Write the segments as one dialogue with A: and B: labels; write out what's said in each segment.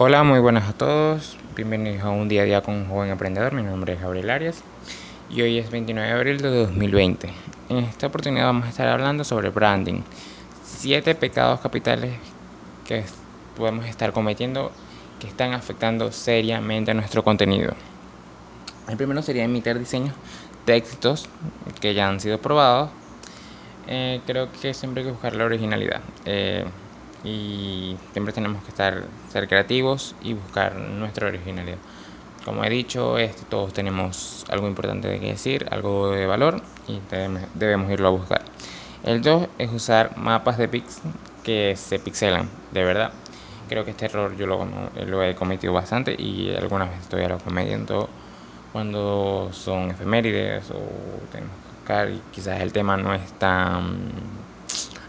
A: Hola, muy buenas a todos. Bienvenidos a un día a día con un joven emprendedor. Mi nombre es Gabriel Arias y hoy es 29 de abril de 2020. En esta oportunidad vamos a estar hablando sobre branding. Siete pecados capitales que podemos estar cometiendo que están afectando seriamente a nuestro contenido. El primero sería emitir diseños textos que ya han sido probados. Eh, creo que siempre hay que buscar la originalidad. Eh, y siempre tenemos que estar ser creativos y buscar nuestra originalidad. Como he dicho, este, todos tenemos algo importante que decir, algo de valor y debemos, irlo a buscar. El 2 es usar mapas de pix que se pixelan, de verdad. Creo que este error yo lo, lo he cometido bastante y algunas veces estoy lo cometiendo cuando son efemérides o tenemos que buscar y quizás el tema no es tan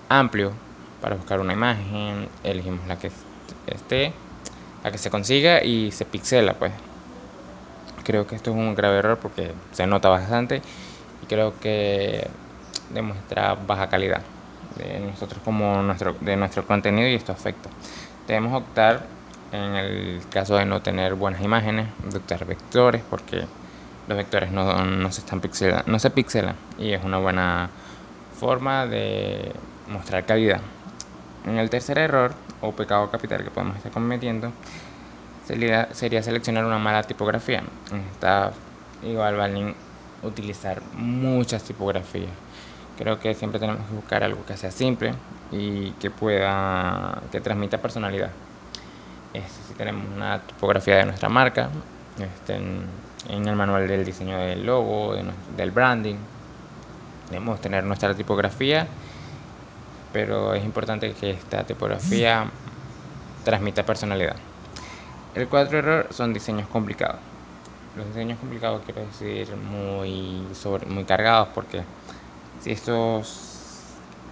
A: amplio para buscar una imagen, elegimos la que esté, la que se consiga y se pixela pues. Creo que esto es un grave error porque se nota bastante y creo que demuestra baja calidad de nosotros como nuestro, de nuestro contenido y esto afecta. Debemos optar en el caso de no tener buenas imágenes, de optar vectores porque los vectores no, no se están pixelan, no se pixelan y es una buena forma de mostrar calidad. En el tercer error o pecado capital que podemos estar cometiendo sería, sería seleccionar una mala tipografía. Está igual vale utilizar muchas tipografías. Creo que siempre tenemos que buscar algo que sea simple y que pueda, que transmita personalidad. Este, si tenemos una tipografía de nuestra marca, este, en, el manual del diseño del logo, del branding, debemos tener nuestra tipografía pero es importante que esta tipografía transmita personalidad. El cuarto error son diseños complicados. Los diseños complicados quiero decir muy, sobre, muy cargados porque si estos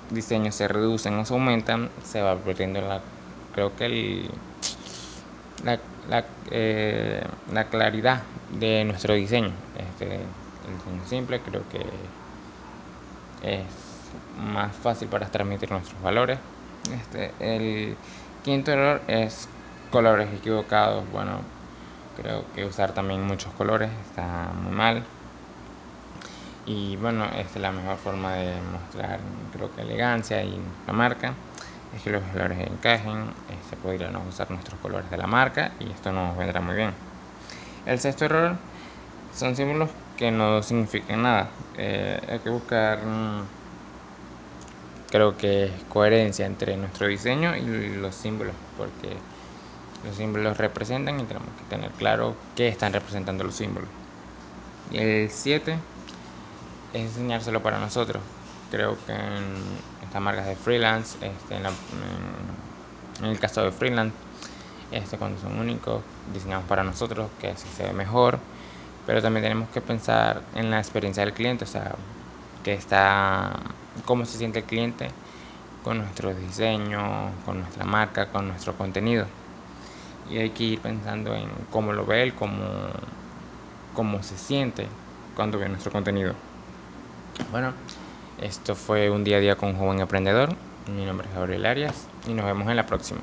A: diseños se reducen o se aumentan, se va perdiendo la, creo que el, la, la, eh, la claridad de nuestro diseño. Este, el diseño simple creo que es más fácil para transmitir nuestros valores. Este, el quinto error es colores equivocados. Bueno, creo que usar también muchos colores está muy mal. Y bueno, esta es la mejor forma de mostrar, creo que elegancia y la marca. Es que los colores encajen, este, podrían usar nuestros colores de la marca y esto nos vendrá muy bien. El sexto error son símbolos que no significan nada. Eh, hay que buscar creo que es coherencia entre nuestro diseño y los símbolos, porque los símbolos representan y tenemos que tener claro qué están representando los símbolos. Y el 7 es enseñárselo para nosotros. Creo que en estas marcas de freelance, este, en, el caso de freelance, este, cuando son únicos, diseñamos para nosotros, que así se ve mejor. Pero también tenemos que pensar en la experiencia del cliente, o sea, que está cómo se siente el cliente con nuestro diseño, con nuestra marca, con nuestro contenido. Y hay que ir pensando en cómo lo ve él, cómo, cómo se siente cuando ve nuestro contenido. Bueno, esto fue un día a día con un joven emprendedor. Mi nombre es Gabriel Arias y nos vemos en la próxima.